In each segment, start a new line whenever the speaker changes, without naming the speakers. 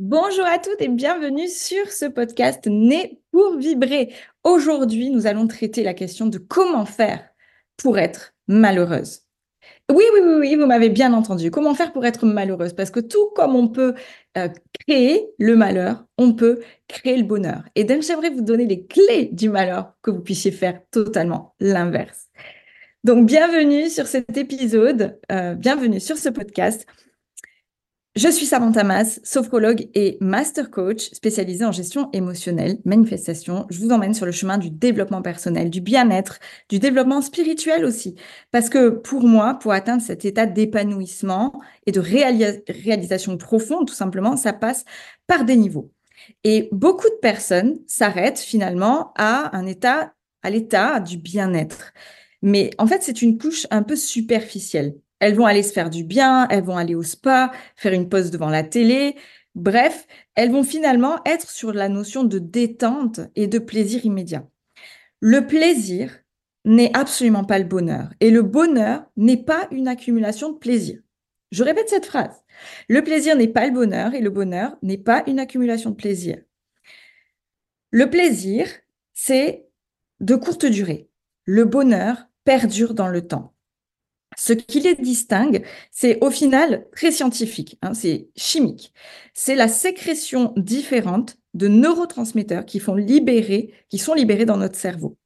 Bonjour à toutes et bienvenue sur ce podcast Né pour vibrer. Aujourd'hui, nous allons traiter la question de comment faire pour être malheureuse. Oui, oui, oui, oui, vous m'avez bien entendu. Comment faire pour être malheureuse? Parce que tout comme on peut euh, créer le malheur, on peut créer le bonheur. Et donc, j'aimerais vous donner les clés du malheur que vous puissiez faire totalement l'inverse. Donc, bienvenue sur cet épisode, euh, bienvenue sur ce podcast. Je suis Samantha Mas, sophrologue et master coach spécialisée en gestion émotionnelle, manifestation. Je vous emmène sur le chemin du développement personnel, du bien-être, du développement spirituel aussi. Parce que pour moi, pour atteindre cet état d'épanouissement et de réalisation profonde, tout simplement, ça passe par des niveaux. Et beaucoup de personnes s'arrêtent finalement à un état, à l'état du bien-être. Mais en fait, c'est une couche un peu superficielle. Elles vont aller se faire du bien, elles vont aller au spa, faire une pause devant la télé. Bref, elles vont finalement être sur la notion de détente et de plaisir immédiat. Le plaisir n'est absolument pas le bonheur et le bonheur n'est pas une accumulation de plaisir. Je répète cette phrase. Le plaisir n'est pas le bonheur et le bonheur n'est pas une accumulation de plaisir. Le plaisir, c'est de courte durée. Le bonheur perdure dans le temps. Ce qui les distingue, c'est au final très scientifique, hein, c'est chimique. C'est la sécrétion différente de neurotransmetteurs qui font libérer, qui sont libérés dans notre cerveau.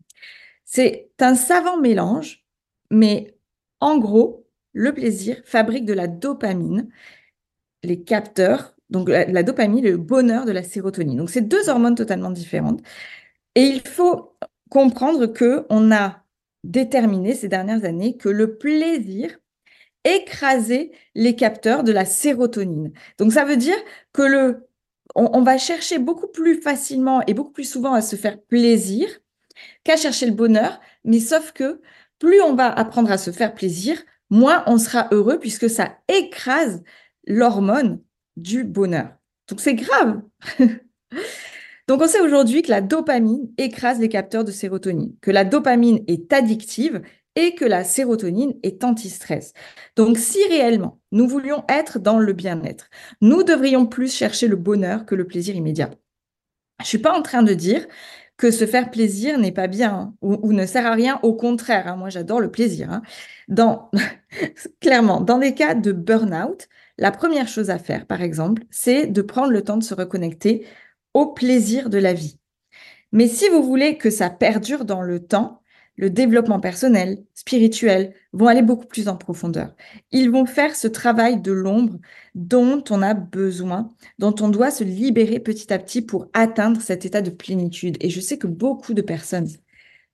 C'est un savant mélange, mais en gros, le plaisir fabrique de la dopamine, les capteurs, donc la, dopamine, le bonheur de la sérotonine. Donc c'est deux hormones totalement différentes. Et il faut comprendre que on a déterminé ces dernières années que le plaisir écrasait les capteurs de la sérotonine. Donc ça veut dire que le, on, va chercher beaucoup plus facilement et beaucoup plus souvent à se faire plaisir qu'à chercher le bonheur, mais sauf que plus on va apprendre à se faire plaisir, moins on sera heureux puisque ça écrase l'hormone du bonheur. Donc c'est grave. Donc on sait aujourd'hui que la dopamine écrase les capteurs de sérotonine, que la dopamine est addictive et que la sérotonine est anti-stress. Donc si réellement nous voulions être dans le bien-être, nous devrions plus chercher le bonheur que le plaisir immédiat. Je suis pas en train de dire que se faire plaisir n'est pas bien hein, ou, ne sert à rien. Au contraire, hein, moi j'adore le plaisir. Hein. Clairement, dans des cas de burn-out, la première chose à faire, par exemple, c'est de prendre le temps de se reconnecter au plaisir de la vie. Mais si vous voulez que ça perdure dans le temps, le développement personnel, spirituel, vont aller beaucoup plus en profondeur. Ils vont faire ce travail de l'ombre dont on a besoin, dont on doit se libérer petit à petit pour atteindre cet état de plénitude. Et je sais que beaucoup de personnes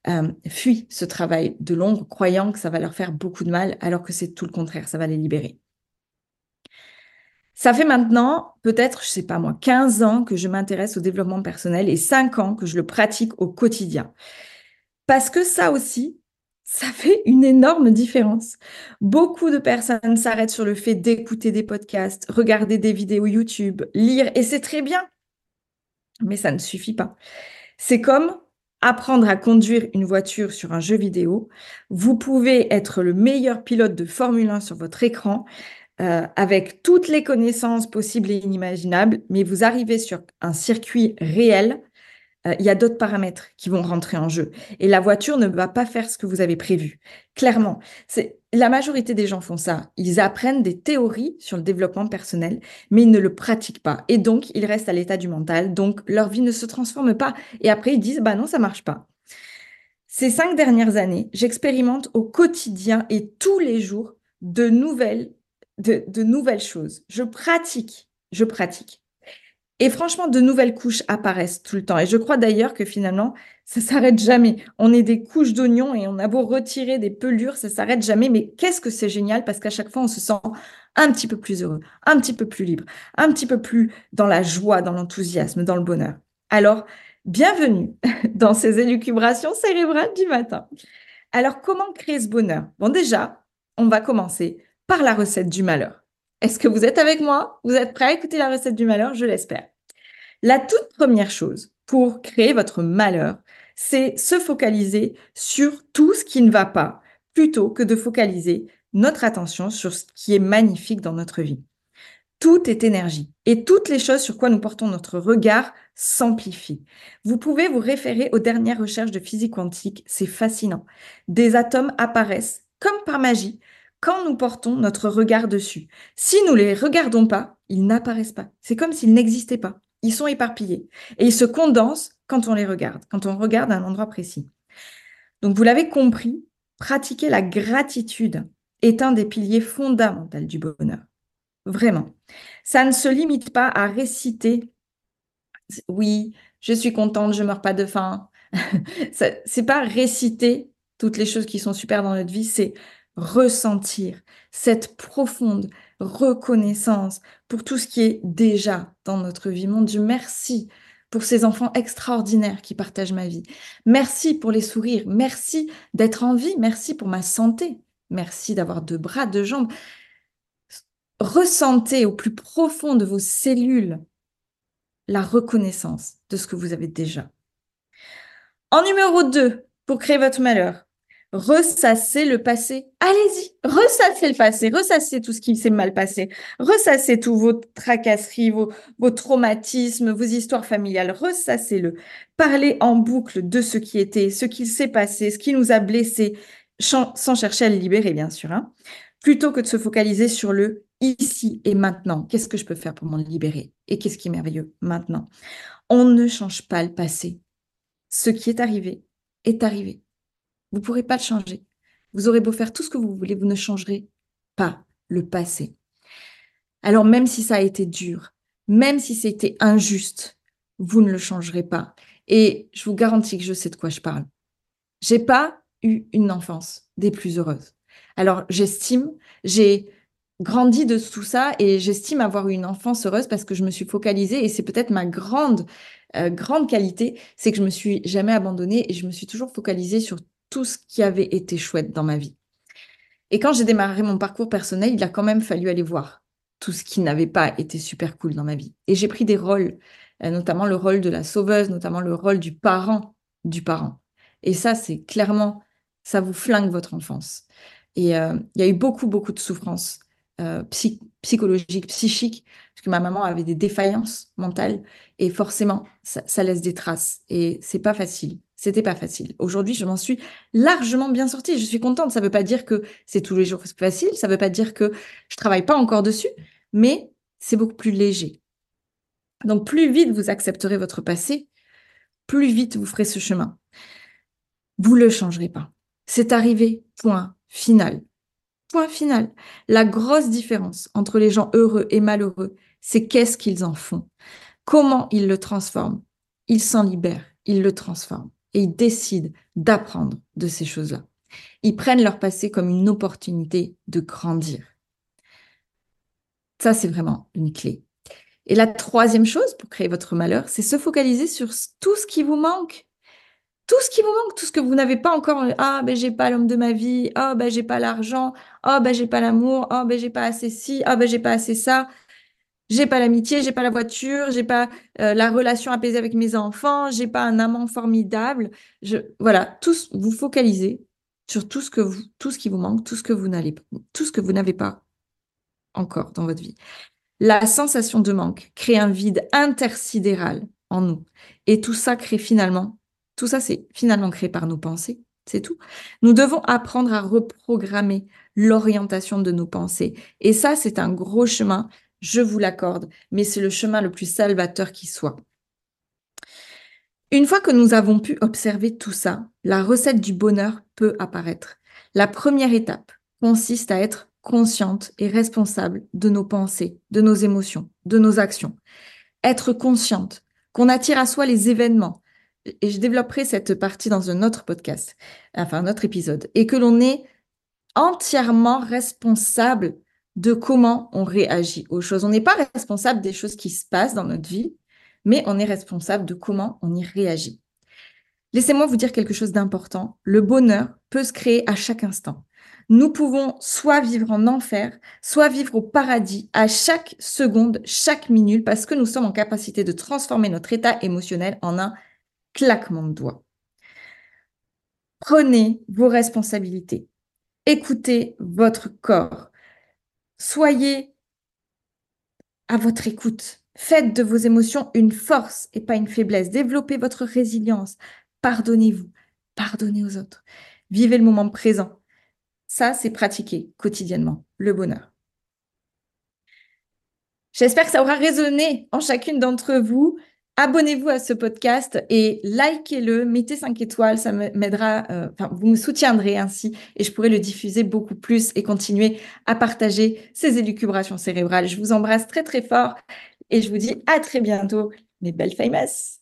euh, fuient ce travail de l'ombre, croyant que ça va leur faire beaucoup de mal, alors que c'est tout le contraire, ça va les libérer. Ça fait maintenant peut-être, je sais pas moi, 15 ans que je m'intéresse au développement personnel et 5 ans que je le pratique au quotidien. Parce que ça aussi, ça fait une énorme différence. Beaucoup de personnes s'arrêtent sur le fait d'écouter des podcasts, regarder des vidéos YouTube, lire, et c'est très bien. Mais ça ne suffit pas. C'est comme apprendre à conduire une voiture sur un jeu vidéo. Vous pouvez être le meilleur pilote de Formule 1 sur votre écran, euh, avec toutes les connaissances possibles et inimaginables, mais vous arrivez sur un circuit réel, euh, il y a d'autres paramètres qui vont rentrer en jeu. Et la voiture ne va pas faire ce que vous avez prévu. Clairement, c'est la majorité des gens font ça. Ils apprennent des théories sur le développement personnel, mais ils ne le pratiquent pas. Et donc, ils restent à l'état du mental. Donc, leur vie ne se transforme pas. Et après, ils disent, bah non, ça marche pas. Ces cinq dernières années, j'expérimente au quotidien et tous les jours de nouvelles de, nouvelles choses. Je pratique, je pratique. Et franchement, de nouvelles couches apparaissent tout le temps. Et je crois d'ailleurs que finalement, ça s'arrête jamais. On est des couches d'oignons et on a beau retirer des pelures, ça s'arrête jamais. Mais qu'est-ce que c'est génial parce qu'à chaque fois, on se sent un petit peu plus heureux, un petit peu plus libre, un petit peu plus dans la joie, dans l'enthousiasme, dans le bonheur. Alors, bienvenue dans ces élucubrations cérébrales du matin. Alors, comment créer ce bonheur? Bon, déjà, on va commencer par la recette du malheur. Est-ce que vous êtes avec moi? Vous êtes prêts à écouter la recette du malheur? Je l'espère. La toute première chose pour créer votre malheur, c'est se focaliser sur tout ce qui ne va pas, plutôt que de focaliser notre attention sur ce qui est magnifique dans notre vie. Tout est énergie et toutes les choses sur quoi nous portons notre regard s'amplifient. Vous pouvez vous référer aux dernières recherches de physique quantique, c'est fascinant. Des atomes apparaissent comme par magie quand nous portons notre regard dessus. Si nous ne les regardons pas, ils n'apparaissent pas. C'est comme s'ils n'existaient pas. Ils sont éparpillés et ils se condensent quand on les regarde, quand on regarde un endroit précis. Donc vous l'avez compris, pratiquer la gratitude est un des piliers fondamentaux du bonheur. Vraiment. Ça ne se limite pas à réciter oui, je suis contente, je meurs pas de faim. c'est pas réciter toutes les choses qui sont super dans notre vie, c'est ressentir cette profonde reconnaissance pour tout ce qui est déjà dans notre vie. Mon Dieu, merci pour ces enfants extraordinaires qui partagent ma vie. Merci pour les sourires. Merci d'être en vie. Merci pour ma santé. Merci d'avoir deux bras, deux jambes ressentez au plus profond de vos cellules la reconnaissance de ce que vous avez déjà. En numéro 2, pour créer votre malheur, ressassez le passé. Allez-y, ressassez le passé, ressassez tout ce qui s'est mal passé, ressassez tous vos tracasseries, vos, vos traumatismes, vos histoires familiales, ressassez-le. Parlez en boucle de ce qui était, ce qui s'est passé, ce qui nous a blessés, sans chercher à le libérer, bien sûr. Hein plutôt que de se focaliser sur le ici et maintenant. Qu'est-ce que je peux faire pour m'en libérer? Et qu'est-ce qui est merveilleux maintenant? On ne change pas le passé. Ce qui est arrivé est arrivé. Vous ne pourrez pas le changer. Vous aurez beau faire tout ce que vous voulez, vous ne changerez pas le passé. Alors même si ça a été dur, même si c'était injuste, vous ne le changerez pas. Et je vous garantis que je sais de quoi je parle. J'ai pas eu une enfance des plus heureuses. Alors, j'estime, j'ai grandi de tout ça et j'estime avoir eu une enfance heureuse parce que je me suis focalisée et c'est peut-être ma grande, euh, grande qualité, c'est que je me suis jamais abandonnée et je me suis toujours focalisée sur tout ce qui avait été chouette dans ma vie. Et quand j'ai démarré mon parcours personnel, il a quand même fallu aller voir tout ce qui n'avait pas été super cool dans ma vie. Et j'ai pris des rôles, euh, notamment le rôle de la sauveuse, notamment le rôle du parent du parent. Et ça, c'est clairement, ça vous flingue votre enfance. Et euh, il y a eu beaucoup, beaucoup de souffrances euh, psychologiques, psychiques, parce que ma maman avait des défaillances mentales. Et forcément, ça, laisse des traces. Et c'est pas facile. C'était pas facile. Aujourd'hui, je m'en suis largement bien sortie. Je suis contente. Ça veut pas dire que c'est tous les jours facile. Ça veut pas dire que je travaille pas encore dessus. Mais c'est beaucoup plus léger. Donc, plus vite vous accepterez votre passé, plus vite vous ferez ce chemin. Vous le changerez pas. C'est arrivé, point final. Point final. La grosse différence entre les gens heureux et malheureux, c'est qu'est-ce qu'ils en font? Comment ils le transforment? Ils s'en libèrent, ils le transforment et ils décident d'apprendre de ces choses-là. Ils prennent leur passé comme une opportunité de grandir. Ça, c'est vraiment une clé. Et la troisième chose pour créer votre malheur, c'est se focaliser sur tout ce qui vous manque tout ce qui vous manque, tout ce que vous n'avez pas encore. Ah, ben j'ai pas l'homme de ma vie. Ah, ben j'ai pas l'argent. Ah, ben j'ai pas l'amour. Ah, ben j'ai pas assez ci. Ah, ben j'ai pas assez ça. J'ai pas l'amitié, j'ai pas la voiture, j'ai pas euh, la relation apaisée avec mes enfants, j'ai pas un amant formidable. Voilà, tous vous focalisez sur tout ce que vous, tout ce qui vous manque, tout ce que vous n'allez, tout ce que vous n'avez pas encore dans votre vie. La sensation de manque crée un vide intersidéral en nous, et tout ça crée finalement tout ça, c'est finalement créé par nos pensées, c'est tout. Nous devons apprendre à reprogrammer l'orientation de nos pensées. Et ça, c'est un gros chemin, je vous l'accorde, mais c'est le chemin le plus salvateur qui soit. Une fois que nous avons pu observer tout ça, la recette du bonheur peut apparaître. La première étape consiste à être consciente et responsable de nos pensées, de nos émotions, de nos actions. Être consciente qu'on attire à soi les événements, et je développerai cette partie dans un autre podcast, enfin un autre épisode, et que l'on est entièrement responsable de comment on réagit aux choses. On n'est pas responsable des choses qui se passent dans notre vie, mais on est responsable de comment on y réagit. Laissez-moi vous dire quelque chose d'important. Le bonheur peut se créer à chaque instant. Nous pouvons soit vivre en enfer, soit vivre au paradis à chaque seconde, chaque minute, parce que nous sommes en capacité de transformer notre état émotionnel en un claquement de doigts. Prenez vos responsabilités. Écoutez votre corps. Soyez à votre écoute. Faites de vos émotions une force et pas une faiblesse. Développez votre résilience. Pardonnez-vous. Pardonnez aux autres. Vivez le moment présent. Ça, c'est pratiquer quotidiennement le bonheur. J'espère que ça aura résonné en chacune d'entre vous. Abonnez-vous à ce podcast et likez-le, mettez 5 étoiles, ça m'aidera, euh, enfin, vous me soutiendrez ainsi et je pourrai le diffuser beaucoup plus et continuer à partager ces élucubrations cérébrales. Je vous embrasse très très fort et je vous dis à très bientôt, mes belles famous.